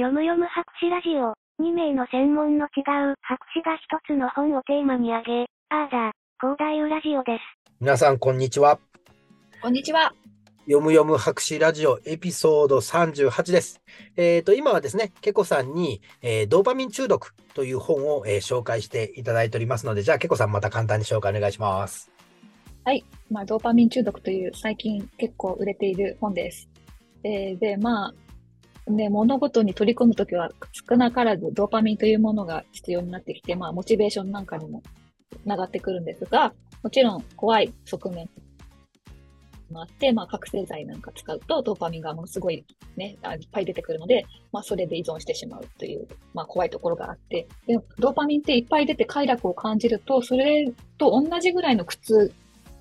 読む読む博士ラジオ。2名の専門の違う博士が一つの本をテーマに挙げ、あーだ、広大ラジオです。皆さん、こんにちは。こんにちは。読む読む博士ラジオエピソード38です。えっ、と、今はですね、ケコさんに、えードーパミン中毒という本を、えー紹介していただいておりますので、じゃあ、ケコさんまた簡単に紹介お願いします。まあ、ドーパミン中毒という最近結構売れている本です。えーで、まあ、ね、物事に取り込むときは少なからずドーパミンというものが必要になってきて、まあ、モチベーションなんかにもつながってくるんですが、もちろん怖い側面もあって、まあ、覚醒剤なんか使うとドーパミンがものすごいね、いっぱい出てくるので、まあ、それで依存してしまうという、まあ、怖いところがあって、で、ドーパミンっていっぱい出て快楽を感じると、それと同じぐらいの苦痛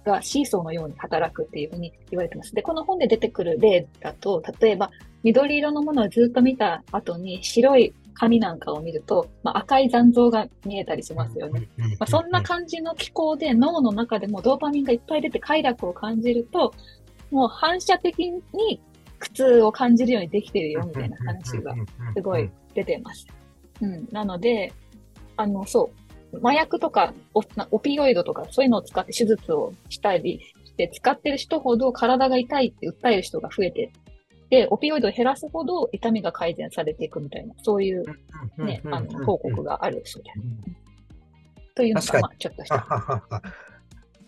がシーソーのように働くっていうふうに言われてます。で、この本で出てくる例だと、例えば、緑色のものをずっと見た後に白い紙なんかを見ると、まあ、赤い残像が見えたりしますよね。まあ、そんな感じの気候で脳の中でもドーパミンがいっぱい出て快楽を感じると、もう反射的に苦痛を感じるようにできてるよみたいな話がすごい出てます。うん。なので、あの、そう。麻薬とかオなオピオイドとかそういうのを使って手術をしたりして使ってる人ほど体が痛いって訴える人が増えてで、オピオイドを減らすほど痛みが改善されていくみたいな、そういうね、あの、報告があるそうです。というのが、まあ、ちょっとした。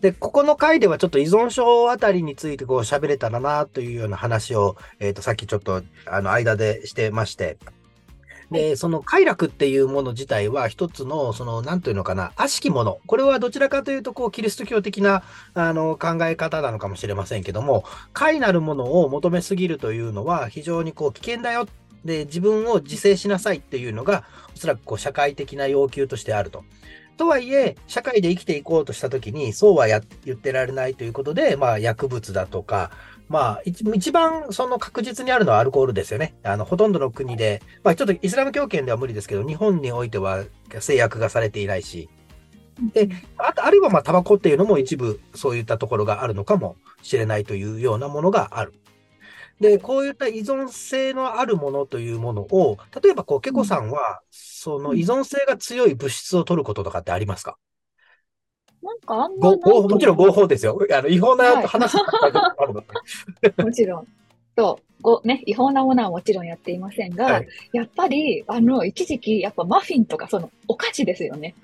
で、ここの回ではちょっと依存症あたりについてこう喋れたらなというような話を、えっ、と、さっきちょっと、あの、間でしてまして。で、その快楽っていうもの自体は一つの、その、なんというのかな、悪しきもの。これはどちらかというと、こう、キリスト教的な、あの、考え方なのかもしれませんけども、快なるものを求めすぎるというのは、非常にこう、危険だよ。で、自分を自制しなさいっていうのが、おそらくこう、社会的な要求としてあると。とはいえ、社会で生きていこうとしたときに、そうはや言ってられないということで、まあ、薬物だとか、まあ、一一番その確実にあるのはアルコールですよね。あの、ほとんどの国で、まあ、ちょっとイスラム教圏では無理ですけど、日本においては制約がされていないし、であとあるいはまあ、タバコっていうのも一部そういったところがあるのかもしれないというようなものがある。で、こういった依存性のあるものというものを、例えばこう、ケコさんは、その依存性が強い物質を取ることとかってありますか？なんかあんまごもちろん合法ですよ。あの違法なはい話とかあるので。もちろん。そう。ご、ね、違法なものはもちろんやっていませんが、はいやっぱり、あの、一時期、やっぱマフィンとか、その、お菓子ですよね。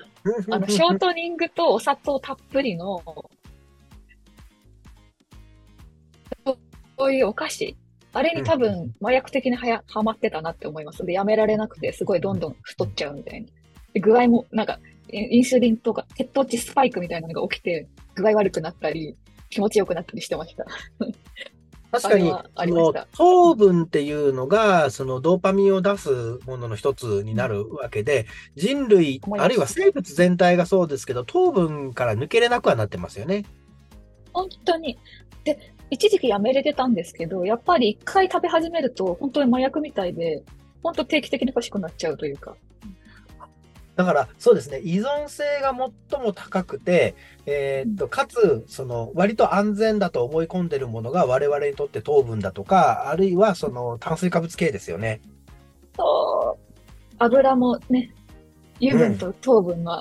あの、ショートニングとお砂糖たっぷりの、そういうお菓子。あれに多うん分、麻薬的にはや、はまってたなって思います。で、やめられなくて、すごいどんどん太っちゃうみたいな。で、具合も、なんか、イインスリンとか、血糖値スパイクみたいなのが起きて、具合悪くなったり、気持ちよくなったりしてました。確かに、あのりました糖分っていうのが、そのドーパミンを出すものの一つになるわけで、人類、あるいは生物全体がそうですけど、糖分から抜けれなくはなってますよね。本当に。で、一時期やめれてたんですけど、やっぱり一回食べ始めると、本当に麻薬みたいで、本当定期的に欲しくなっちゃうというか。だから、そうですね、依存性が最も高くて、えーっと、かつ、その、割と安全だと思い込んでるものが我々にとって糖分だとか、あるいはその炭水化物系ですよね。そう。油もね、油分と糖分の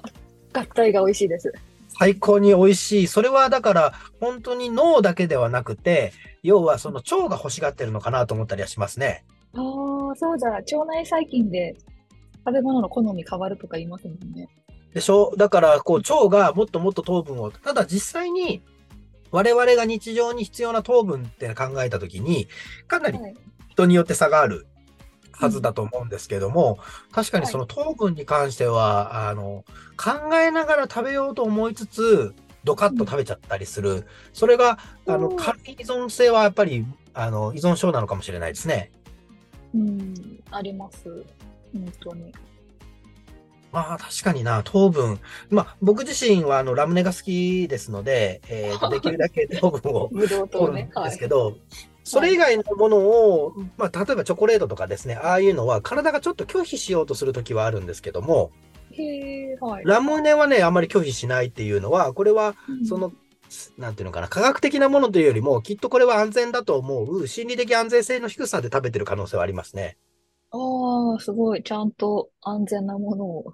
合体が美味しいです。最高に美味しい。それはだから、本当に脳だけではなくて、要はその腸が欲しがってるのかなと思ったりはしますね。ああ、そうだ。腸内細菌で食べ物の好み変わるとか言いますもんね。でしょ？だから、こう、腸がもっともっと糖分を、ただ実際に、我々が日常に必要な糖分って考えたときに、かなりはい。人によって差があるはずだと思うんですけども、確かにはいその糖分に関しては、あの、考えながら食べようと思いつつ、ドカッと食べちゃったりする。それが、あの、うん軽い依存性はやっぱり、あの、依存症なのかもしれないですね。うん、あります。本当に。まあ確かにな、糖分。まあ僕自身はあのラムネが好きですので、えーと できるだけ糖分を取るん。ですけど、それ以外のものを、まあ例えばチョコレートとかですね、ああいうのは体がちょっと拒否しようとするときはあるんですけども、はい。ラムネはね、あんまり拒否しないっていうのは、これはうんその、なんていうのかな、科学的なものというよりも、きっとこれは安全だと思う、心理的安全性の低さで食べてる可能性はありますね。ああ、すごい。ちゃんと安全なものを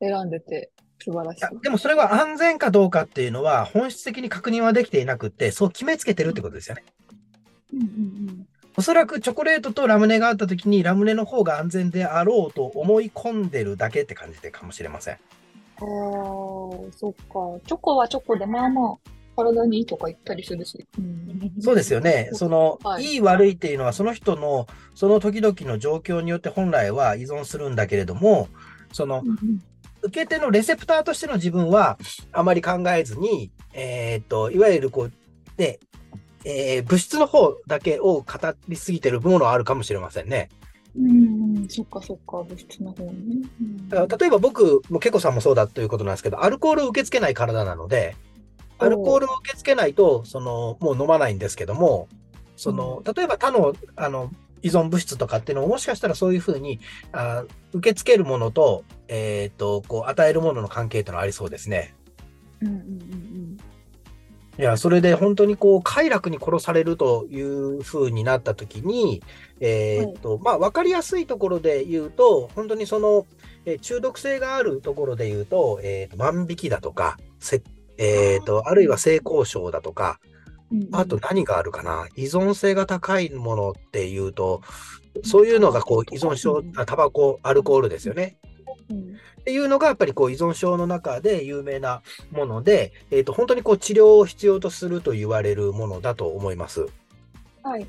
選んでて、素晴らしい。でもそれは安全かどうかっていうのは本質的に確認はできていなくって、そう決めつけてるってことですよね。うんうんおそらくチョコレートとラムネがあった時にラムネの方が安全であろうと思い込んでるだけって感じでかもしれません。ああ、そっか。チョコはチョコで、まあまあ、体にいいとか言ったりするし。うん、そうですよね。その、はいいい悪いっていうのはその人のその時々の状況によって本来は依存するんだけれども、そのうんうん受け手のレセプターとしての自分はあまり考えずに、えーっと、いわゆるこう、ね、えー物質の方だけを語りすぎてるものはあるかもしれませんね。うんうん、そっかそっか、物質の方ね。うんだから例えば僕もケコさんもそうだということなんですけど、アルコールを受け付けない体なので、アルコールを受け付けないと、その、もう飲まないんですけども、その、例えば他の、あの、依存物質とかっていうのをもしかしたらそういうふうに、あ受け付けるものと、えっ、と、こう、与えるものの関係っていうのはありそうですね。うんうんうんいや、それで本当にこう、快楽に殺されるというふうになったときに、えっ、と、まあ、わかりやすいところで言うと、本当にその、えー中毒性があるところで言うと、えーと万引きだとか、せえっ、と、あるいは性交渉だとか、うん。あと何があるかな、依存性が高いものっていうと、そういうのがこう依存症、あタバコ、アルコールですよね。うん、っていうのがやっぱりこう依存症の中で有名なもので、えー、と本当にこう治療を必要とすると言われるものだと思います。はい。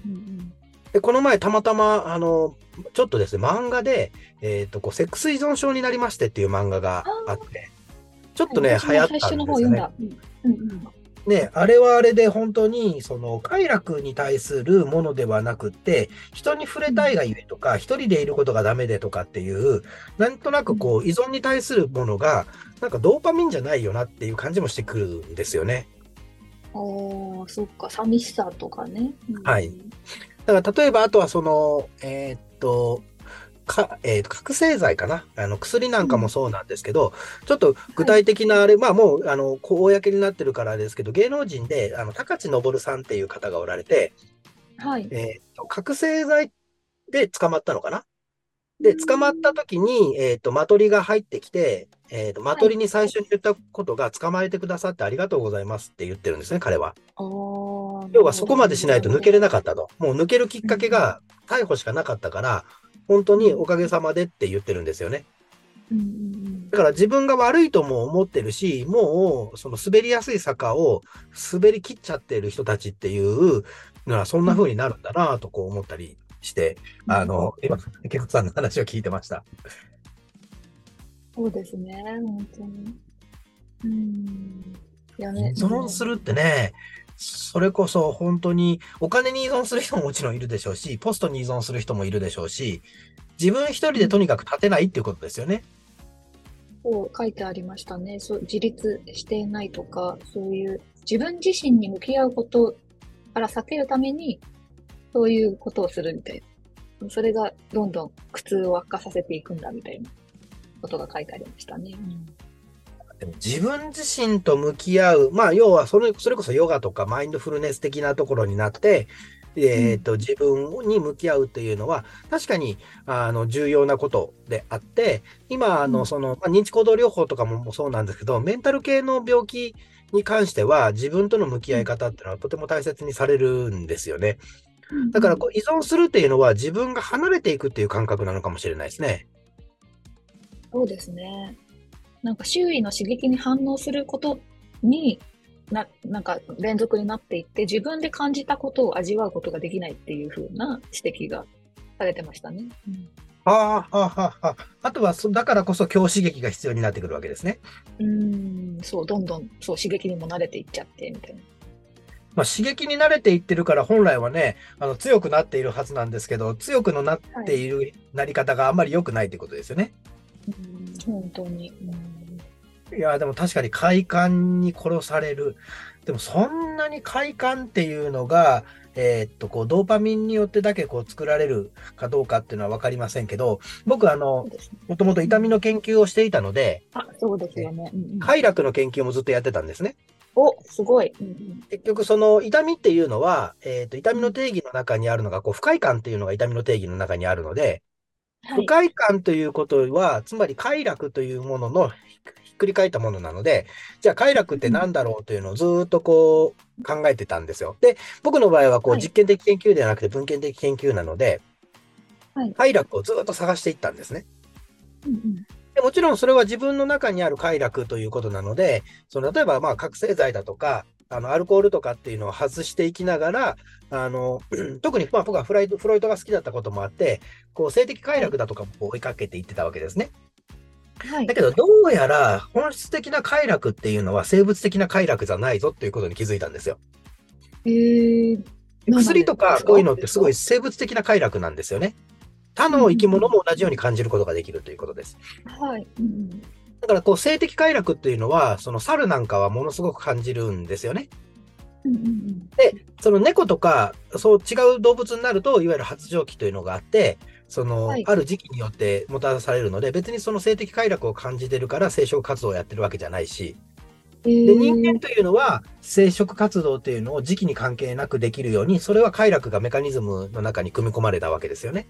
でこの前たまたまあのちょっとですね漫画で、えー、とこうセックス依存症になりましてっていう漫画があってちょっとね、流行ったんですよね。ね、あれはあれで本当に、その、快楽に対するものではなくって、人に触れたいがゆえとか、一人でいることがダメでとかっていう、なんとなくこう、依存に対するものが、なんかドーパミンじゃないよなっていう感じもしてくるんですよね。ああ、そっか、寂しさとかね。うん。はい。だから例えば、あとはその、えーっと、か、えー覚醒剤かな？あの、薬なんかもそうなんですけど、ちょっと具体的なあれ、まあもう、あの、公になってるからですけど、芸能人で、あの、高知昇さんっていう方がおられて、はい。えーと覚醒剤で捕まったのかな？で、捕まった時に、えっ、と、マトリが入ってきて、えっ、と、マトリに最初に言ったことが、捕まえてくださってありがとうございますって言ってるんですね、彼は。要はそこまでしないと抜けれなかったと。もう抜けるきっかけが逮捕しかなかったから、本当におかげさまでって言ってるんですよね。だから自分が悪いとも思ってるし、もう、その滑りやすい坂を滑り切っちゃってる人たちっていうのは、そんな風になるんだなとこう思ったりして、うん。あの、今、ケコさんの話を聞いてました。そうですね、本当に。うん。いやね。依存するってね、それこそ本当にお金に依存する人ももちろんいるでしょうし、ポストに依存する人もいるでしょうし、自分一人でとにかく立てないっていうことですよね。こう書いてありましたね。そう、自立していないとか、そういう自分自身に向き合うことから避けるために、そういうことをするみたいな。それがどんどん苦痛を悪化させていくんだみたいなことが書いてありましたね。うんでも自分自身と向き合う、まあ、要はそれ、それこそヨガとかマインドフルネス的なところになって、えっ、と、自分に向き合うっていうのは、確かに、あの、重要なことであって、今、あの、うんその、まあ、認知行動療法とかももそうなんですけど、メンタル系の病気に関しては、自分との向き合い方っていうのはとても大切にされるんですよね。だから、こう、依存するっていうのは、自分が離れていくっていう感覚なのかもしれないですね。そうですね。なんか周囲の刺激に反応することにな、なんか連続になっていって、自分で感じたことを味わうことができないっていう風な指摘がされてましたね。ああ、はあ、はあ、はあ。あとは、そだからこそ強刺激が必要になってくるわけですね。うん、そう、どんどん、そう、刺激にも慣れていっちゃって、みたいな。まあ、刺激に慣れていってるから、本来はね、あの強くなっているはずなんですけど、強くのなっているなり方があんまり良くないってことですよね。うん、本当に。いや、でも確かに快感に殺される。でもそんなに快感っていうのが、えーっと、こう、ドーパミンによってだけこう作られるかどうかっていうのはわかりませんけど、僕あその。もともと痛みの研究をしていたので、あ、そうですよね。うんうん快楽の研究もずっとやってたんですね。お、すごい。うんうん結局その痛みっていうのは、えーっと、痛みの定義の中にあるのが、こう、不快感っていうのが痛みの定義の中にあるので、はい。不快感ということは、つまり快楽というもののひひっくり返ったものなので、じゃあ快楽って何だろうというのをずーっとこう考えてたんですよ。で、僕の場合はこうはい実験的研究ではなくて文献的研究なので、はい快楽をずーっと探していったんですね。うんうんでもちろんそれは自分の中にある快楽ということなので、その例えばまあ覚醒剤だとか、あのアルコールとかっていうのを外していきながら、あの 特にまあ僕はフライドフロイトが好きだったこともあって、こう性的快楽だとかも追いかけていってたわけですね。はいだ。けど、どうやら本質的な快楽っていうのは生物的な快楽じゃないぞっていうことに気づいたんですよ。えー、薬とかこういうのってすごいは生物的な快楽なんですよね。他の生き物も同じように感じることができるということです。い。うんうんだから、こう、性的快楽っていうのは、その猿なんかはものすごく感じるんですよね。うんうんうんその猫とか、そう違う動物になると、いわゆる発情期というのがあって、その、はいある時期によってもたらされるので、別にその性的快楽を感じてるから生殖活動をやってるわけじゃないし、えーで、人間というのは、生殖活動というのを時期に関係なくできるように、それは快楽がメカニズムの中に組み込まれたわけですよね。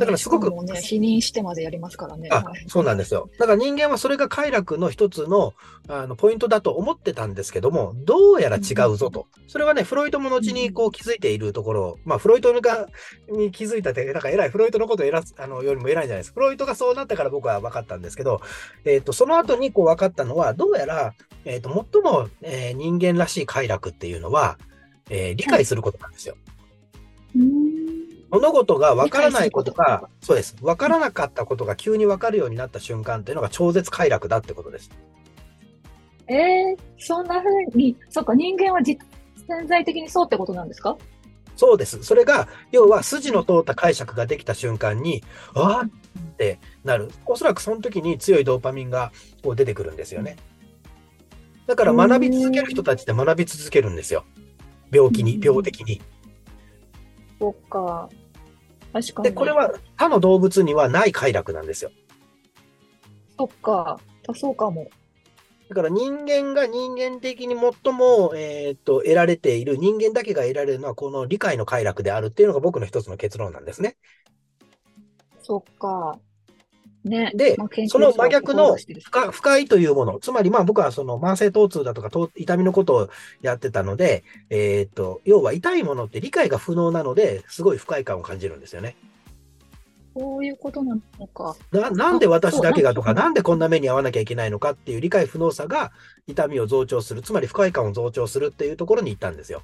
だからすごくね、否認してまでやりますからね。そうなんですよ。だから人間はそれが快楽の一つのあのポイントだと思ってたんですけども、どうやら違うぞと。それはね、フロイトも後にこう気づいているところ、まあ、フロイトがに気づいたって、なんか偉い、フロイトのことを偉すあのよりも偉いんじゃないですか。フロイトがそうなったから僕は分かったんですけど、えっ、と、その後にこう分かったのは、どうやら、えっ、と、最も、えー人間らしい快楽っていうのは、えー理解することなんですよ。うーん物事が分からないことが、そうです。分からなかったことが急に分かるようになった瞬間っていうのが超絶快楽だってことです。えー、そんな風に、そっか、人間は実潜在的にそうってことなんですか？そうです。それが、要は筋の通った解釈ができた瞬間に、あーってなる。おそらくその時に強いドーパミンがこう出てくるんですよね。だから学び続ける人たちって学び続けるんですよ。病気に、うん病的に。そっか。確かに。で、これは他の動物にはない快楽なんですよ。そっか。あそうかも。だから人間が人間的に最も、えーっと得られている、人間だけが得られるのはこの理解の快楽であるっていうのが僕の一つの結論なんですね。そっか。ね。でまあその真逆の不快不快というもの、つまりまあ僕はその慢性疼痛だとかと痛みのことをやってたので、えーっと、要は痛いものって理解が不能なので、すごい不快感を感じるんですよね。そういうことなのか。ななんで私だけがとか、なんでこんな目に遭わなきゃいけないのかっていう理解不能さが痛みを増長する、つまり不快感を増長するっていうところに行ったんですよ。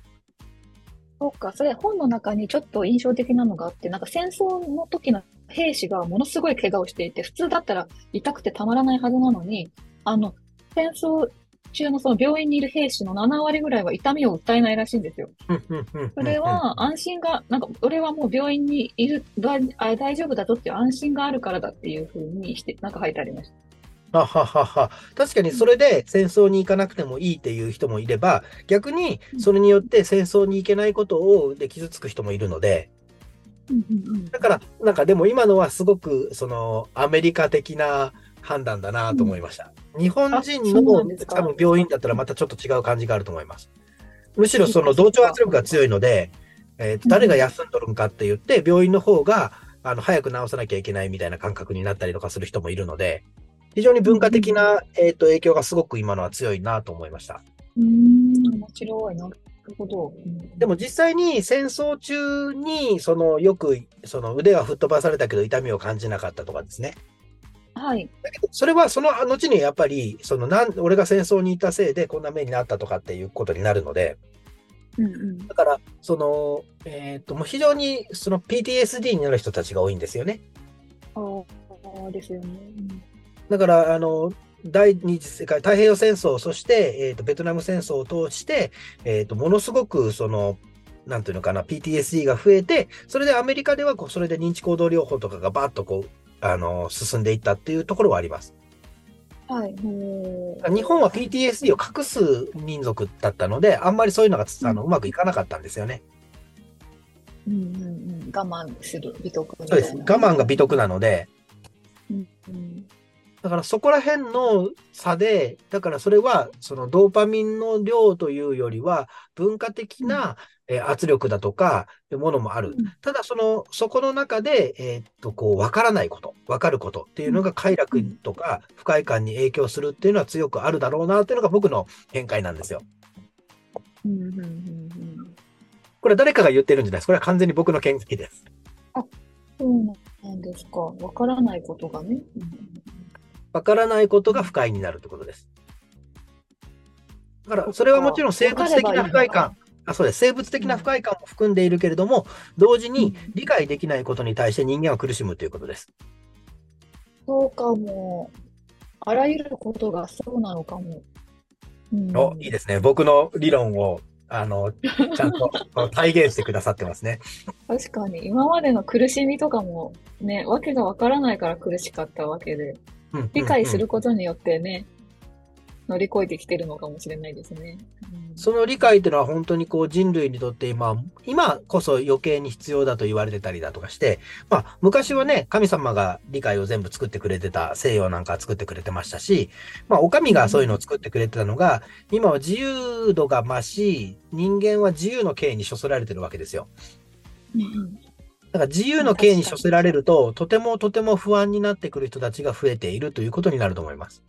そうか。それ本の中にちょっと印象的なのがあって、なんか戦争の時の兵士がものすごい怪我をしていて、普通だったら痛くてたまらないはずなのに、あの、戦争中のその病院にいる兵士の7割ぐらいは痛みを訴えないらしいんですよ。それは安心が、なんか、俺はもう病院にいる、だあ大丈夫だぞっていう安心があるからだっていうふうにして、なんか書いてありました。はははは。確かにそれで戦争に行かなくてもいいっていう人もいれば、逆にそれによって戦争に行けないことをで傷つく人もいるので、うんうんうん。だから、なんかでも今のはすごくそのアメリカ的な判断だなと思いました。日本人の多分病院だったらまたちょっと違う感じがあると思います。むしろその同調圧力が強いので、えーと誰が休んどるんかって言って、病院の方があの早く治さなきゃいけないみたいな感覚になったりとかする人もいるので、非常に文化的な、えーと影響がすごく今のは強いなと思いました。うーん、面白い。なるほど。うんでも実際に戦争中に、そのよくその腕は吹っ飛ばされたけど痛みを感じなかったとかですね。はい。だけど、それはその後にやっぱり、そのなん、俺が戦争に行ったせいでこんな目になったとかっていうことになるので、うんうん。だから、その、えっ、と、もう非常にその PTSD になる人たちが多いんですよね。ああ、ですよね。うんだから、あの、第二次世界、太平洋戦争、そして、えっ、と、ベトナム戦争を通して、えっ、と、ものすごく、その、なんていうのかな、PTSD が増えて、それでアメリカでは、こう、それで認知行動療法とかがバーッとこう、あの、進んでいったっていうところはあります。はい。ほ日本は PTSD を隠す民族だったので、あんまりそういうのがあのうまくいかなかったんですよね。うんうんうん。我慢する美徳みそうです。我慢が美徳なので、うんうん。だからそこら辺の差で、だからそれはそのドーパミンの量というよりは、文化的な、えー圧力だとか、ものもある。うんただ、その、そこの中で、えーっと、こう、わからないこと、わかることっていうのが快楽とか不快感に影響するっていうのは強くあるだろうなっていうのが僕の見解なんですよ。うんうんうんうんこれは誰かが言ってるんじゃないです。これは完全に僕の見解です。そうなんですか。わからないことがね。わからないことが不快になるってことです。だから、それはもちろん生物的な不快感、あ、そうです。生物的な不快感も含んでいるけれども、同時に理解できないことに対して人間は苦しむということです。そうかも。あらゆることがそうなのかも。うんお、いいですね。僕の理論を、あの、ちゃんと 体現してくださってますね。確かに、今までの苦しみとかもね、わけがわからないから苦しかったわけで、うん理解すうんうんることによってね、乗り越えてきてるのかもしれないですね。うんその理解っていうのは本当にこう人類にとって今、今こそ余計に必要だと言われてたりだとかして、まあ昔はね、神様が理解を全部作ってくれてた、西洋なんか作ってくれてましたし、まあお上がそういうのを作ってくれてたのが、今は自由度が増し、人間は自由の刑に処せられてるわけですよ。うんうんだから自由の刑に処せられると、とてもとても不安になってくる人たちが増えているということになると思います。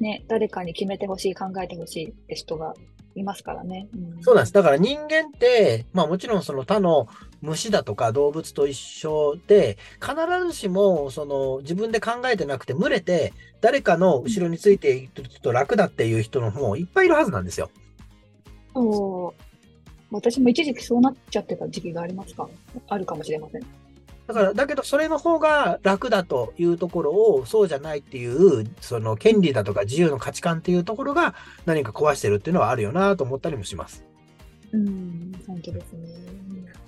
ね、誰かに決めてほしい、考えてほしいって人がいますからね。うんそうなんです。だから人間って、まあもちろんその他の虫だとか動物と一緒で、必ずしもその自分で考えてなくて群れて、誰かの後ろについていると楽だっていう人の方もいっぱいいるはずなんですよ。そう。私も一時期そうなっちゃってた時期がありますか？あるかもしれません。だから、だけどそれの方が楽だというところを、そうじゃないっていう、その権利だとか自由の価値観っていうところが何か壊してるっていうのはあるよなと思ったりもします。うん、本当ですね。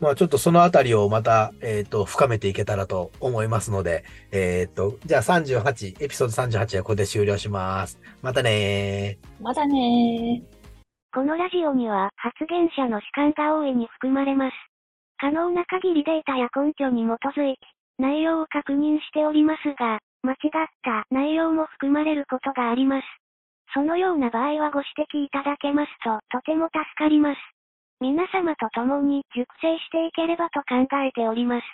まあちょっとそのあたりをまた、えっ、と、深めていけたらと思いますので、えっ、と、じゃあ38、エピソード38はここで終了します。またねー。まだねー。このラジオには発言者の主観が大いに含まれます。可能な限りデータや根拠に基づいて内容を確認しておりますが、間違った内容も含まれることがあります。そのような場合はご指摘いただけますととても助かります。皆様と共に熟成していければと考えております。